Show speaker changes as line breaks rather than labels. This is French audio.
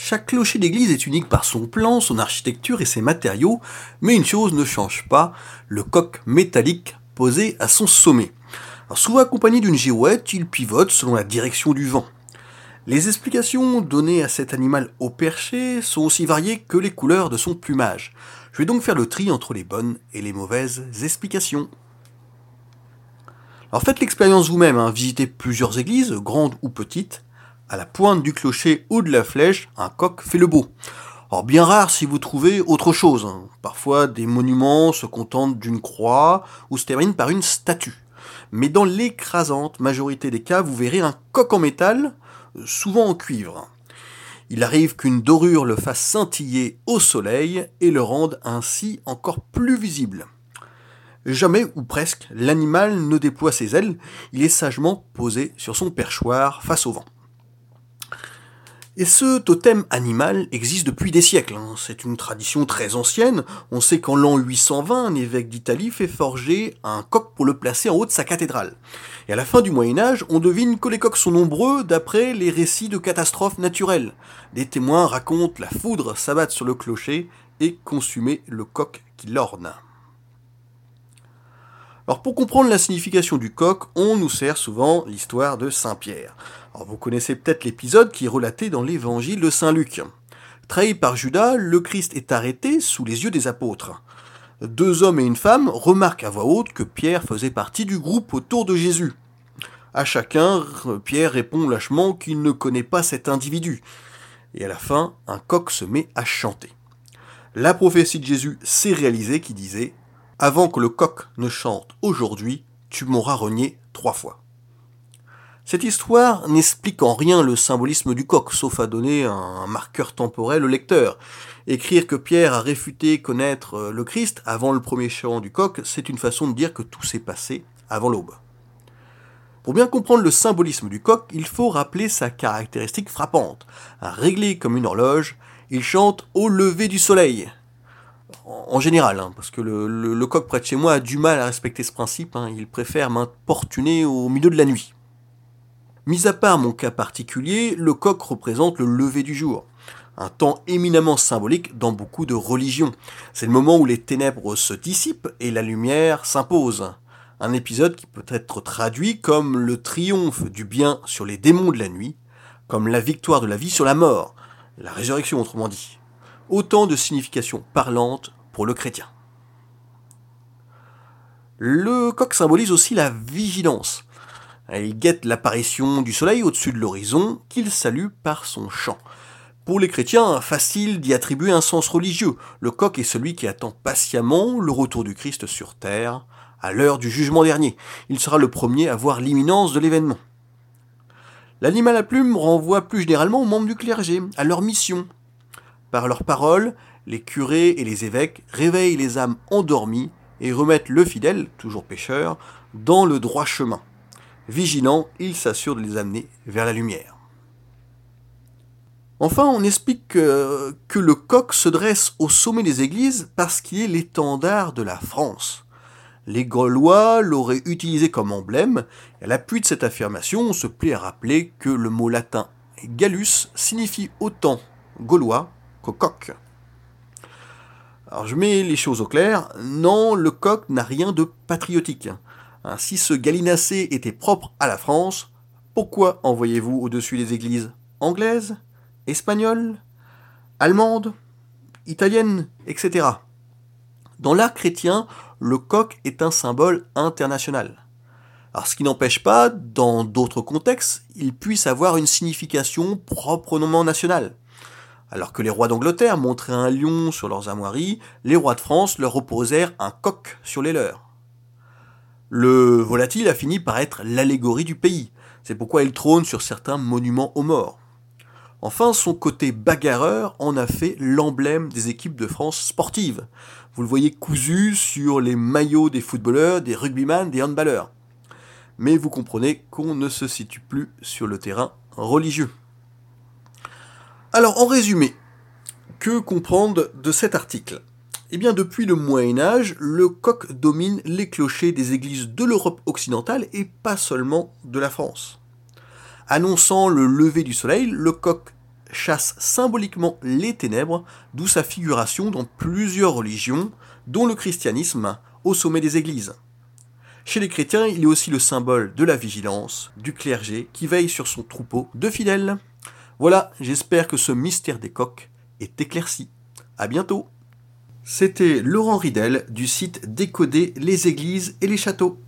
Chaque clocher d'église est unique par son plan, son architecture et ses matériaux, mais une chose ne change pas, le coq métallique posé à son sommet. souvent accompagné d'une girouette, il pivote selon la direction du vent. Les explications données à cet animal au perché sont aussi variées que les couleurs de son plumage. Je vais donc faire le tri entre les bonnes et les mauvaises explications. Alors faites l'expérience vous-même, hein. visitez plusieurs églises, grandes ou petites, à la pointe du clocher ou de la flèche, un coq fait le beau. Or bien rare si vous trouvez autre chose. Hein. Parfois des monuments se contentent d'une croix ou se terminent par une statue. Mais dans l'écrasante majorité des cas, vous verrez un coq en métal, souvent en cuivre. Il arrive qu'une dorure le fasse scintiller au soleil et le rende ainsi encore plus visible. Jamais ou presque l'animal ne déploie ses ailes, il est sagement posé sur son perchoir face au vent. Et ce totem animal existe depuis des siècles. Hein. C'est une tradition très ancienne. On sait qu'en l'an 820, un évêque d'Italie fait forger un coq pour le placer en haut de sa cathédrale. Et à la fin du Moyen Âge, on devine que les coqs sont nombreux d'après les récits de catastrophes naturelles. Des témoins racontent la foudre s'abattre sur le clocher et consumer le coq qui l'orne. Alors pour comprendre la signification du coq, on nous sert souvent l'histoire de Saint Pierre vous connaissez peut-être l'épisode qui est relaté dans l'évangile de Saint Luc. Trahi par Judas, le Christ est arrêté sous les yeux des apôtres. Deux hommes et une femme remarquent à voix haute que Pierre faisait partie du groupe autour de Jésus. À chacun, Pierre répond lâchement qu'il ne connaît pas cet individu. Et à la fin, un coq se met à chanter. La prophétie de Jésus s'est réalisée qui disait Avant que le coq ne chante aujourd'hui, tu m'auras renié trois fois. Cette histoire n'explique en rien le symbolisme du coq, sauf à donner un marqueur temporel au lecteur. Écrire que Pierre a réfuté connaître euh, le Christ avant le premier chant du coq, c'est une façon de dire que tout s'est passé avant l'aube. Pour bien comprendre le symbolisme du coq, il faut rappeler sa caractéristique frappante. Réglé comme une horloge, il chante au lever du soleil. En général, hein, parce que le, coq près de chez moi a du mal à respecter ce principe, hein. il préfère m'importuner au milieu de la nuit. Mis à part mon cas particulier, le coq représente le lever du jour. Un temps éminemment symbolique dans beaucoup de religions. C'est le moment où les ténèbres se dissipent et la lumière s'impose. Un épisode qui peut être traduit comme le triomphe du bien sur les démons de la nuit, comme la victoire de la vie sur la mort, la résurrection autrement dit. Autant de significations parlantes le chrétien. Le coq symbolise aussi la vigilance. Il guette l'apparition du soleil au-dessus de l'horizon, qu'il salue par son chant. Pour les chrétiens, facile d'y attribuer un sens religieux. Le coq est celui qui attend patiemment le retour du Christ sur terre, à l'heure du jugement dernier. Il sera le premier à voir l'imminence de l'événement. L'animal à plume renvoie plus généralement aux membres du clergé, à leur mission. Par leurs paroles, les curés et les évêques réveillent les âmes endormies et remettent le fidèle, toujours pécheur, dans le droit chemin. Vigilant, il s'assure de les amener vers la lumière. Enfin, on explique que, le coq se dresse au sommet des églises parce qu'il est l'étendard de la France. Les Gaulois l'auraient utilisé comme emblème, et à l'appui de cette affirmation, on se plaît à rappeler que le mot latin gallus signifie autant gaulois que coq. Alors je mets les choses au clair, non, le coq n'a rien de patriotique. Hein, si ce gallinacé était propre à la France, pourquoi envoyez-vous au-dessus des églises anglaises, espagnoles, allemandes, italiennes, etc. Dans l'art chrétien, le coq est un symbole international. Alors, ce qui n'empêche pas, dans d'autres contextes, il puisse avoir une signification proprement nationale. Alors que les rois d'Angleterre montraient un lion sur leurs armoiries, les rois de France leur opposèrent un coq sur les leurs. Le volatile a fini par être l'allégorie du pays. C'est pourquoi il trône sur certains monuments aux morts. Enfin, son côté bagarreur en a fait l'emblème des équipes de France sportives. Vous le voyez cousu sur les maillots des footballeurs, des rugbyman, des handballeurs. Mais vous comprenez qu'on ne se situe plus sur le terrain religieux. Alors, en résumé, que comprendre de cet article? Eh bien, depuis le Moyen Âge, le coq domine les clochers des églises de l'Europe occidentale et pas seulement de la France. Annonçant le lever du soleil, le coq chasse symboliquement les ténèbres, d'où sa figuration dans plusieurs religions, dont le christianisme, au sommet des églises. Chez les chrétiens, il est aussi le symbole de la vigilance, du clergé qui veille sur son troupeau de fidèles. Voilà, j'espère que ce mystère des coqs est éclairci. À bientôt C'était Laurent Ridel du site Décoder les églises et les châteaux.